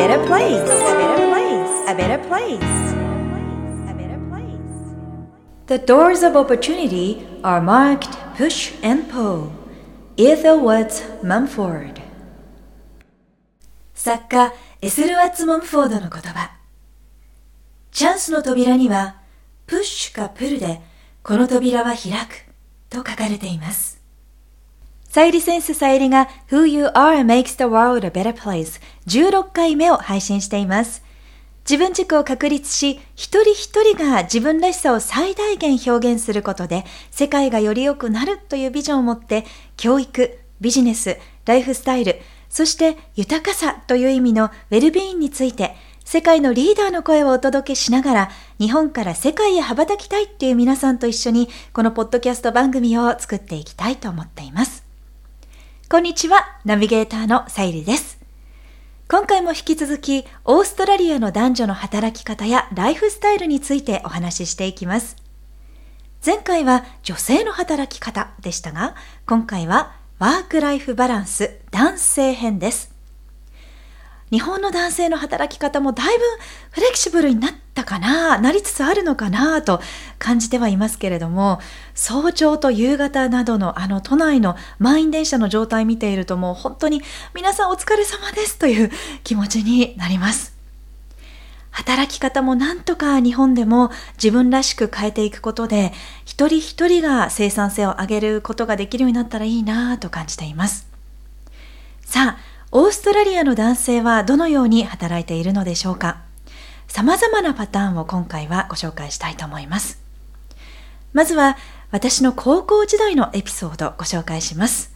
better place, a better place, a better place, a better place. The doors of opportunity are marked push and pull. Ethelwoods Mumford 作家エスルワッツ・モンフォードの言葉チャンスの扉にはプッシュかプルでこの扉は開くと書かれていますさゆりセンスさゆりが Who You Are Makes the World a Better Place 16回目を配信しています。自分軸を確立し、一人一人が自分らしさを最大限表現することで、世界がより良くなるというビジョンを持って、教育、ビジネス、ライフスタイル、そして豊かさという意味のウェルビーンについて、世界のリーダーの声をお届けしながら、日本から世界へ羽ばたきたいっていう皆さんと一緒に、このポッドキャスト番組を作っていきたいと思っています。こんにちは、ナビゲーターのさゆりです。今回も引き続き、オーストラリアの男女の働き方やライフスタイルについてお話ししていきます。前回は女性の働き方でしたが、今回はワークライフバランス男性編です。日本の男性の働き方もだいぶフレキシブルになったかな、なりつつあるのかなと感じてはいますけれども、早朝と夕方などのあの都内の満員電車の状態見ているともう本当に皆さんお疲れ様ですという気持ちになります。働き方もなんとか日本でも自分らしく変えていくことで、一人一人が生産性を上げることができるようになったらいいなと感じています。さあ、オーストラリアの男性はどのように働いているのでしょうか？様々なパターンを今回はご紹介したいと思います。まずは私の高校時代のエピソードをご紹介します。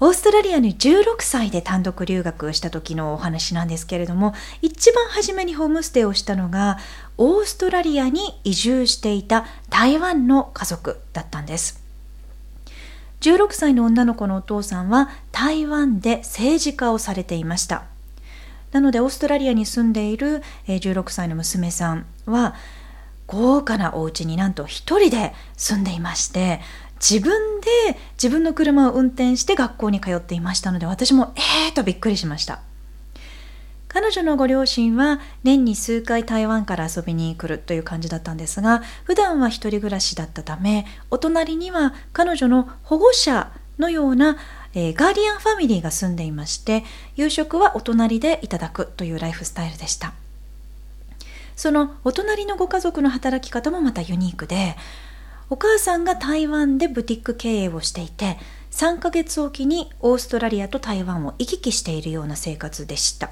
オーストラリアに16歳で単独留学した時のお話なんですけれども、一番初めにホームステイをしたのが、オーストラリアに移住していた台湾の家族だったんです。16歳の女の子のお父さんは台湾で政治家をされていました。なのでオーストラリアに住んでいる16歳の娘さんは豪華なお家になんと一人で住んでいまして自分で自分の車を運転して学校に通っていましたので私もえーとびっくりしました。彼女のご両親は年に数回台湾から遊びに来るという感じだったんですが普段は一人暮らしだったためお隣には彼女の保護者のような、えー、ガーディアンファミリーが住んでいまして夕食はお隣でいただくというライフスタイルでした。そのお隣のご家族の働き方もまたユニークでお母さんが台湾でブティック経営をしていて3ヶ月おきにオーストラリアと台湾を行き来しているような生活でした。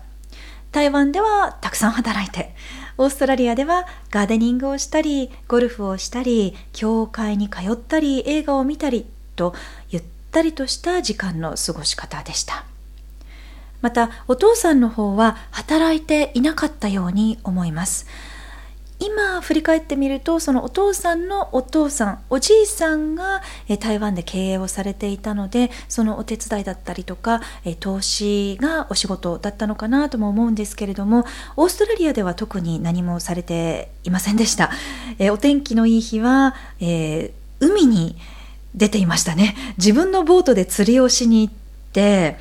台湾ではたくさん働いて、オーストラリアではガーデニングをしたり、ゴルフをしたり、教会に通ったり、映画を見たりと、ゆったりとした時間の過ごし方でした。また、お父さんの方は働いていなかったように思います。今振り返ってみるとそのお父さんのお父さんおじいさんが台湾で経営をされていたのでそのお手伝いだったりとか投資がお仕事だったのかなとも思うんですけれどもオーストラリアでは特に何もされていませんでした。お天気のいい日は、え、海に出ていましたね自分のボートで釣りをしに行って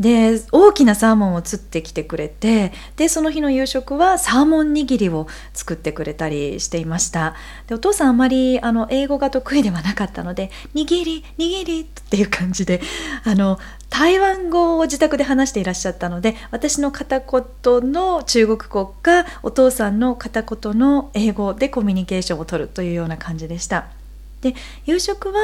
で大きなサーモンを釣ってきてくれてでその日の夕食はサーモン握りを作ってくれたりしていましたでお父さんあまりあの英語が得意ではなかったので「握り握り」っていう感じであの台湾語を自宅で話していらっしゃったので私の片言の中国語かお父さんの片言の英語でコミュニケーションを取るというような感じでした。で夕食は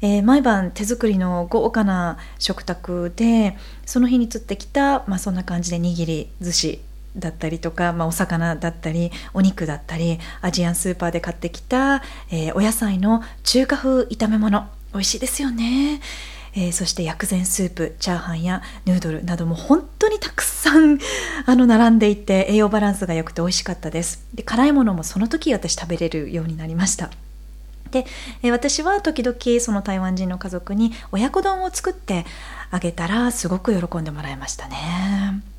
えー、毎晩手作りの豪華な食卓でその日に釣ってきた、まあ、そんな感じで握り寿司だったりとか、まあ、お魚だったりお肉だったりアジアンスーパーで買ってきた、えー、お野菜の中華風炒め物。美味しいですよね。えー、そして薬膳スープチャーハンやヌードルなども本当にたくさん あの並んでいて栄養バランスが良くて美味しかったです。で辛いものもその時私食べれるようになりました。で、え私は時々その台湾人の家族に親子丼を作ってあげたらすごく喜んでもらいましたね。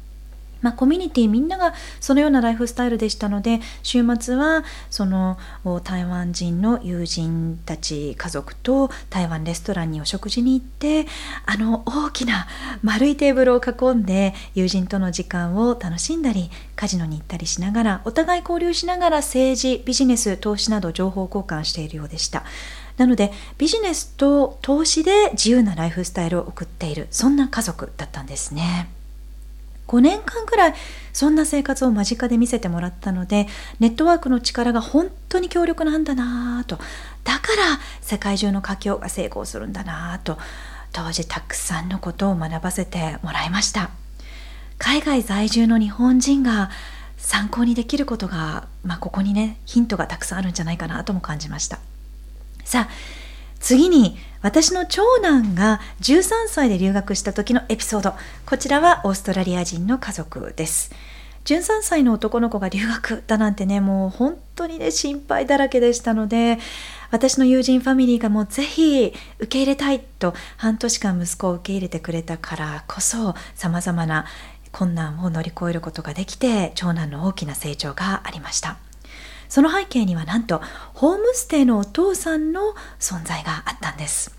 まあ、コミュニティみんながそのようなライフスタイルでしたので週末はその台湾人の友人たち家族と台湾レストランにお食事に行ってあの大きな丸いテーブルを囲んで友人との時間を楽しんだりカジノに行ったりしながらお互い交流しながら政治ビジネス投資など情報交換しているようでしたなのでビジネスと投資で自由なライフスタイルを送っているそんな家族だったんですね。5年間くらいそんな生活を間近で見せてもらったのでネットワークの力が本当に強力なんだなぁと。だから世界中の華僑が成功するんだなぁと。当時たくさんのことを学ばせてもらいました。海外在住の日本人が参考にできることが、まあ、ここにねヒントがたくさんあるんじゃないかなとも感じました。さあ次に私の長男が13歳で留学した時のエピソード。こちらはオーストラリア人の家族です。13歳の男の子が留学だなんてねもう本当にね心配だらけでしたので私の友人ファミリーがもうぜひ受け入れたいと半年間息子を受け入れてくれたからこそさまざまな困難を乗り越えることができて長男の大きな成長がありました。その背景にはなんとホームステイのお父さんの存在があったんです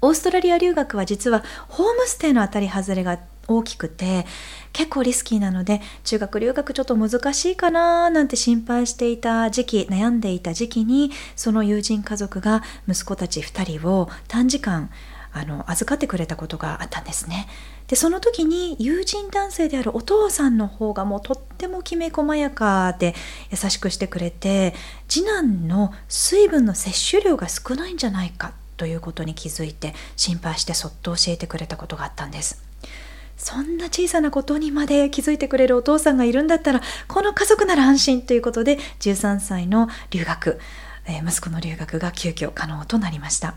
オーストラリア留学は実はホームステイの当たり外れが大きくて結構リスキーなので中学留学ちょっと難しいかななんて心配していた時期悩んでいた時期にその友人家族が息子たち2人を短時間あの預かってくれたことがあったんですね。でその時に友人男性であるお父さんの方がもうとってもきめ細やかで優しくしてくれて次男の水分の摂取量が少ないんじゃないかということに気づいて心配してそっと教えてくれたことがあったんです。そんな小さなことにまで気づいてくれるお父さんがいるんだったらこの家族なら安心ということで13歳の留学、えー、息子の留学が急遽可能となりました。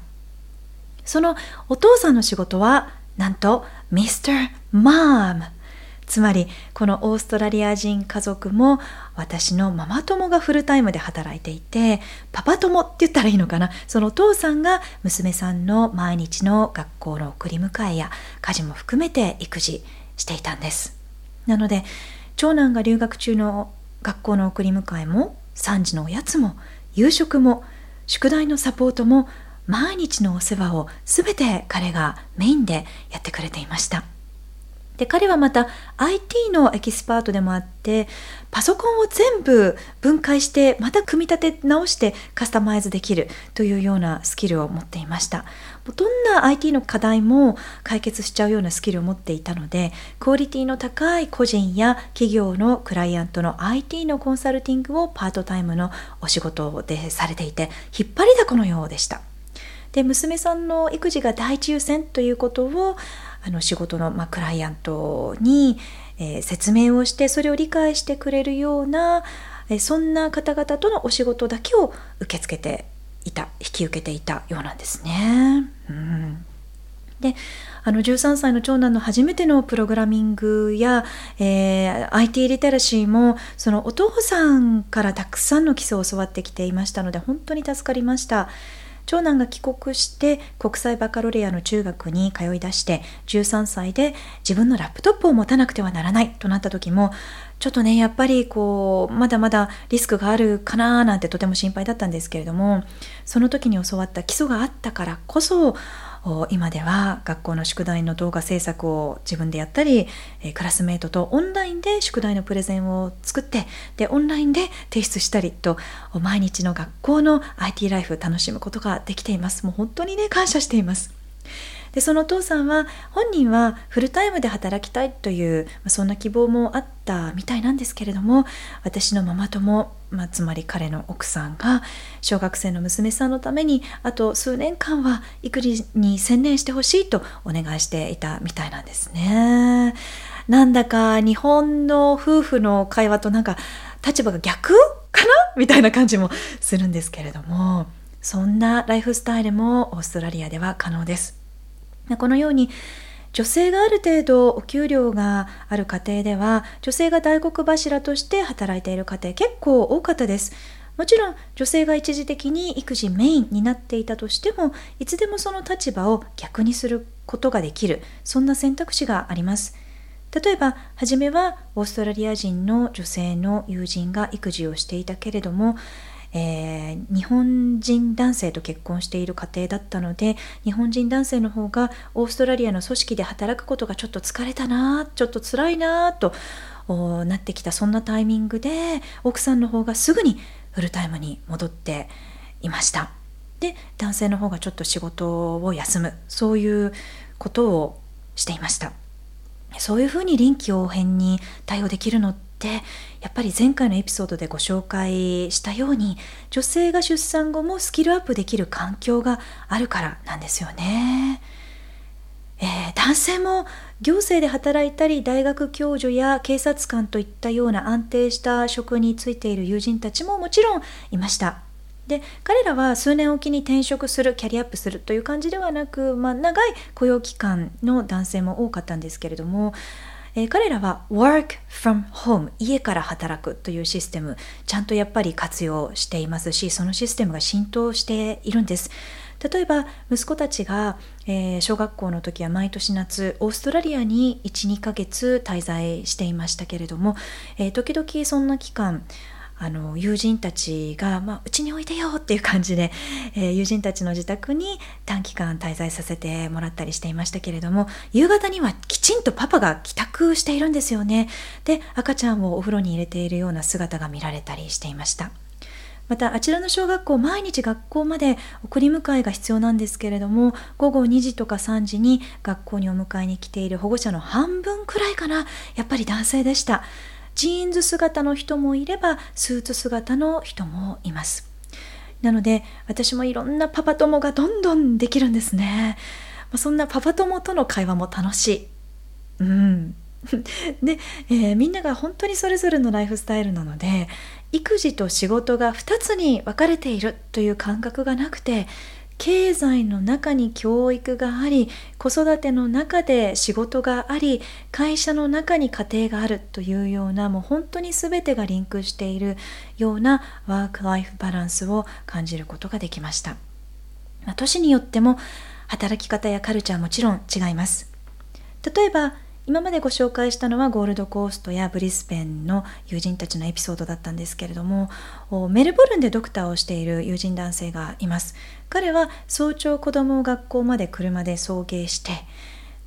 そのお父さんの仕事はなんと Mr. Mom つまりこのオーストラリア人家族も私のママ友がフルタイムで働いていてパパ友って言ったらいいのかな？そのお父さんが娘さんの毎日の学校の送り迎えや家事も含めて育児していたんですなので長男が留学中の学校の送り迎えも3時のおやつも夕食も宿題のサポートも毎日のお世話を全て彼がメインでやってくれていました。で彼はまた IT のエキスパートでもあってパソコンを全部分解してまた組み立て直してカスタマイズできるというようなスキルを持っていました。どんな IT の課題も解決しちゃうようなスキルを持っていたのでクオリティの高い個人や企業のクライアントの IT のコンサルティングをパートタイムのお仕事でされていて引っ張りだこのようでした。で娘さんの育児が第一優先ということをあの仕事の、まあ、クライアントに、えー、説明をしてそれを理解してくれるような、えー、そんな方々とのお仕事だけを受け付けていた引き受けていたようなんですね。うんであの13歳の長男の初めてのプログラミングや、えー、IT リテラシーもそのお父さんからたくさんの基礎を教わってきていましたので本当に助かりました。長男が帰国して国際バカロレアの中学に通い出して13歳で自分のラップトップを持たなくてはならないとなった時もちょっとねやっぱりこうまだまだリスクがあるかななんてとても心配だったんですけれどもその時に教わった基礎があったからこそ今では学校の宿題の動画制作を自分でやったりクラスメートとオンラインで宿題のプレゼンを作ってでオンラインで提出したりと毎日の学校の IT ライフ楽しむことができています。もう本当にね感謝しています。でそのお父さんは本人はフルタイムで働きたいという、まあ、そんな希望もあったみたいなんですけれども私のママ友、まあ、つまり彼の奥さんが小学生の娘さんのためにあと数年間は育児に専念してほしいとお願いしていたみたいなんですね。なんだか日本の夫婦の会話となんか立場が逆かな？みたいな感じもするんですけれどもそんなライフスタイルもオーストラリアでは可能です。このように女性がある程度お給料がある家庭では女性が大黒柱として働いている家庭結構多かったです。もちろん女性が一時的に育児メインになっていたとしてもいつでもその立場を逆にすることができるそんな選択肢があります。例えば初めはオーストラリア人の女性の友人が育児をしていたけれども、えー、日本人男性と結婚している家庭だったので日本人男性の方がオーストラリアの組織で働くことがちょっと疲れたなちょっと辛いなとなってきたそんなタイミングで奥さんの方がすぐにフルタイムに戻っていました。で男性の方がちょっと仕事を休む。そういうことをしていました。そういうふうに臨機応変に対応できるのってやっぱり前回のエピソードでご紹介したように女性が出産後もスキルアップできる環境があるからなんですよね。えー、男性も行政で働いたり大学教授や警察官といったような安定した職に就いている友人たちももちろんいました。で彼らは数年おきに転職するキャリアアップするという感じではなく、まあ、長い雇用期間の男性も多かったんですけれども、えー、彼らは work from home 家から働くというシステムちゃんとやっぱり活用していますしそのシステムが浸透しているんです。例えば息子たちが、えー、小学校の時は毎年夏オーストラリアに12ヶ月滞在していましたけれども、えー、時々そんな期間あの友人たちが、まあ、うちにおいでよっていう感じで、えー、友人たちの自宅に短期間滞在させてもらったりしていましたけれども夕方にはきちんとパパが帰宅しているんですよね。で赤ちゃんをお風呂に入れているような姿が見られたりしていました。またあちらの小学校毎日学校まで送り迎えが必要なんですけれども午後2時とか3時に学校にお迎えに来ている保護者の半分くらいかなやっぱり男性でした。ジーンズ姿の人もいればスーツ姿の人もいます。なので私もいろんなパパ友がどんどんできるんですね。まそんなパパ友との会話も楽しい。うん。で、えー、みんなが本当にそれぞれのライフスタイルなので育児と仕事が2つに分かれているという感覚がなくて経済の中に教育があり子育ての中で仕事があり会社の中に家庭があるというようなもう本当に全てがリンクしているようなワーク・ライフ・バランスを感じることができました、まあ、都市によっても働き方やカルチャーもちろん違います。例えば今までご紹介したのはゴールドコーストやブリスベンの友人たちのエピソードだったんですけれどもメルボルンでドクターをしている友人男性がいます彼は早朝子供を学校まで車で送迎して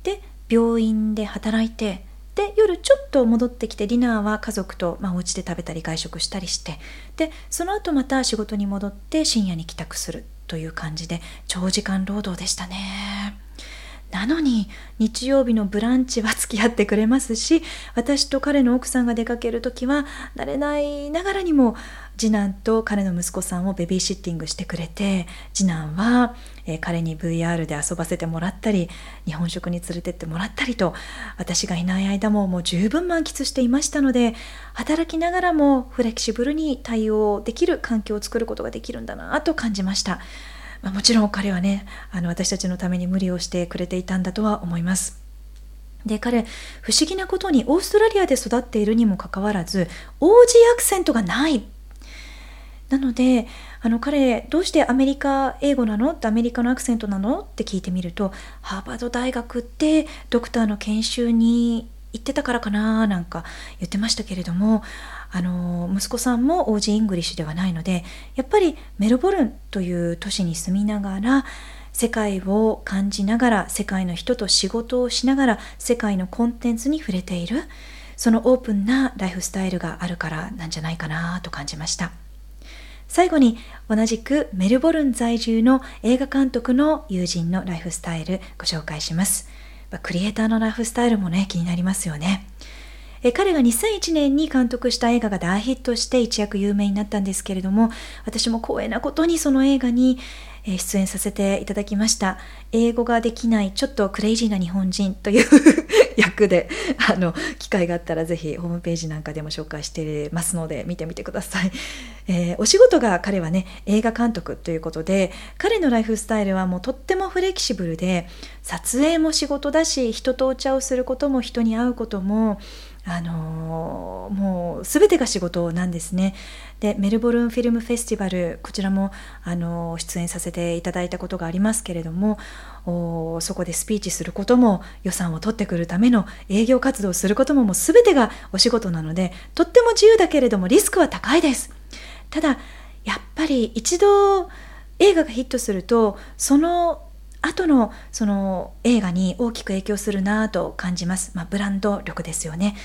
で病院で働いてで夜ちょっと戻ってきてディナーは家族と、まあ、お家で食べたり外食したりしてでその後また仕事に戻って深夜に帰宅するという感じで長時間労働でしたね。なのに日曜日のブランチは付き合ってくれますし私と彼の奥さんが出かける時は慣れないながらにも次男と彼の息子さんをベビーシッティングしてくれて次男は、えー、彼に VR で遊ばせてもらったり日本食に連れてってもらったりと私がいない間ももう十分満喫していましたので働きながらもフレキシブルに対応できる環境を作ることができるんだなと感じました。まあ、もちろん彼はねあの私たちのために無理をしてくれていたんだとは思います。で彼不思議なことにオーストラリアで育っているにもかかわらず OG アクセントがない。なのであの彼どうしてアメリカ英語なの？ってアメリカのアクセントなの？って聞いてみるとハーバード大学ってドクターの研修に行ってたからかななんか言ってましたけれどもあの息子さんもオージーイングリッシュではないのでやっぱりメルボルンという都市に住みながら世界を感じながら世界の人と仕事をしながら世界のコンテンツに触れているそのオープンなライフスタイルがあるからなんじゃないかなと感じました。最後に同じくメルボルン在住の映画監督の友人のライフスタイルご紹介します。クリエイターのライフスタイルもね気になりますよね。え彼が2001年に監督した映画が大ヒットして一躍有名になったんですけれども私も光栄なことにその映画に出演させていただきました。英語ができないちょっとクレイジーな日本人という役で あの機会があったらぜひホームページなんかでも紹介してますので見てみてください、えー、お仕事が彼はね映画監督ということで彼のライフスタイルはもうとってもフレキシブルで撮影も仕事だし人とお茶をすることも人に会うこともあの、もう全てが仕事なんですね。でメルボルンフィルムフェスティバルこちらも、あの、出演させていただいたことがありますけれどもそこでスピーチすることも予算を取ってくるための営業活動をすることももう全てがお仕事なのでとっても自由だけれどもリスクは高いです。ただやっぱり一度映画がヒットするとその後のその映画に大きく影響するなと感じます、まあ、ブランド力ですよね、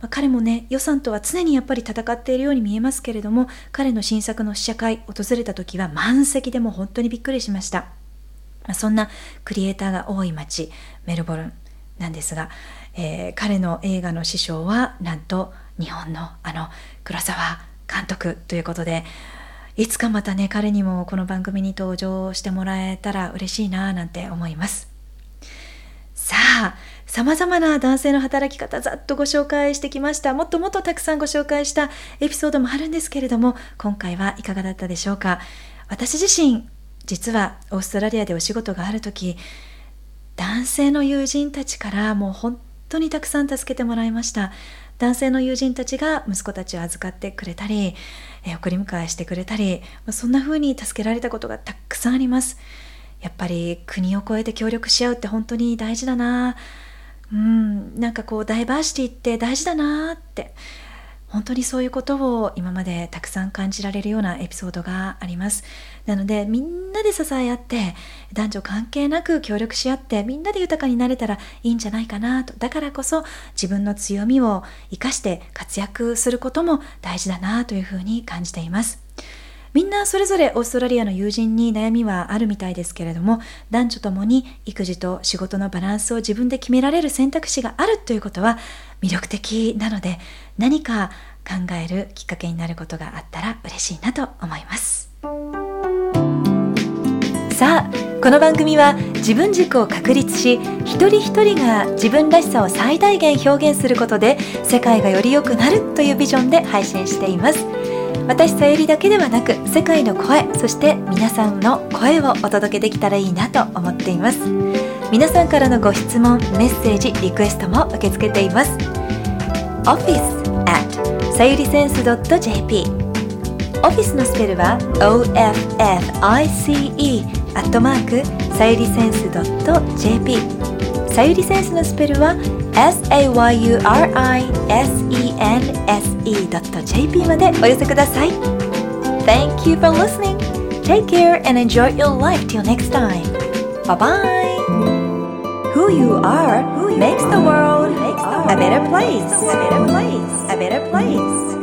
まあ、彼もね予算とは常にやっぱり戦っているように見えますけれども彼の新作の試写会訪れた時は満席でも本当にびっくりしました、まあ、そんなクリエイターが多い街メルボルンなんですが、えー、彼の映画の師匠はなんと日本のあの黒沢監督ということでいつかまたね彼にもこの番組に登場してもらえたら嬉しいななんて思います。さあ様々な男性の働き方ざっとご紹介してきました。もっともっとたくさんご紹介したエピソードもあるんですけれども今回はいかがだったでしょうか？私自身実はオーストラリアでお仕事がある時男性の友人たちからもう本当にたくさん助けてもらいました。男性の友人たちが息子たちを預かってくれたり、え送り迎えしてくれたり、まそんな風に助けられたことがたくさんあります。やっぱり国を越えて協力し合うって本当に大事だな。うんなんかこうダイバーシティって大事だなって。本当にそういうことを今までたくさん感じられるようなエピソードがあります。なのでみんなで支え合って男女関係なく協力し合ってみんなで豊かになれたらいいんじゃないかなと。だからこそ自分の強みを生かして活躍することも大事だなというふうに感じています。みんなそれぞれオーストラリアの友人に悩みはあるみたいですけれども男女ともに育児と仕事のバランスを自分で決められる選択肢があるということは魅力的なので何か考えるきっかけになることがあったら嬉しいなと思います。さあこの番組は自分軸を確立し一人一人が自分らしさを最大限表現することで世界がより良くなるというビジョンで配信しています。私さゆりだけではなく世界の声そして皆さんの声をお届けできたらいいなと思っています。皆さんからのご質問メッセージリクエストも受け付けています。Office at さゆりセンス .jp オフィスのスペルは OFFICE アットマークさゆりセンス .jp さゆりセンスのスペルは sayurisense.jp までお寄せください Thank you for listening Take care and enjoy your life till next time Bye bye Who you are makes the world a better place. A better place. A better place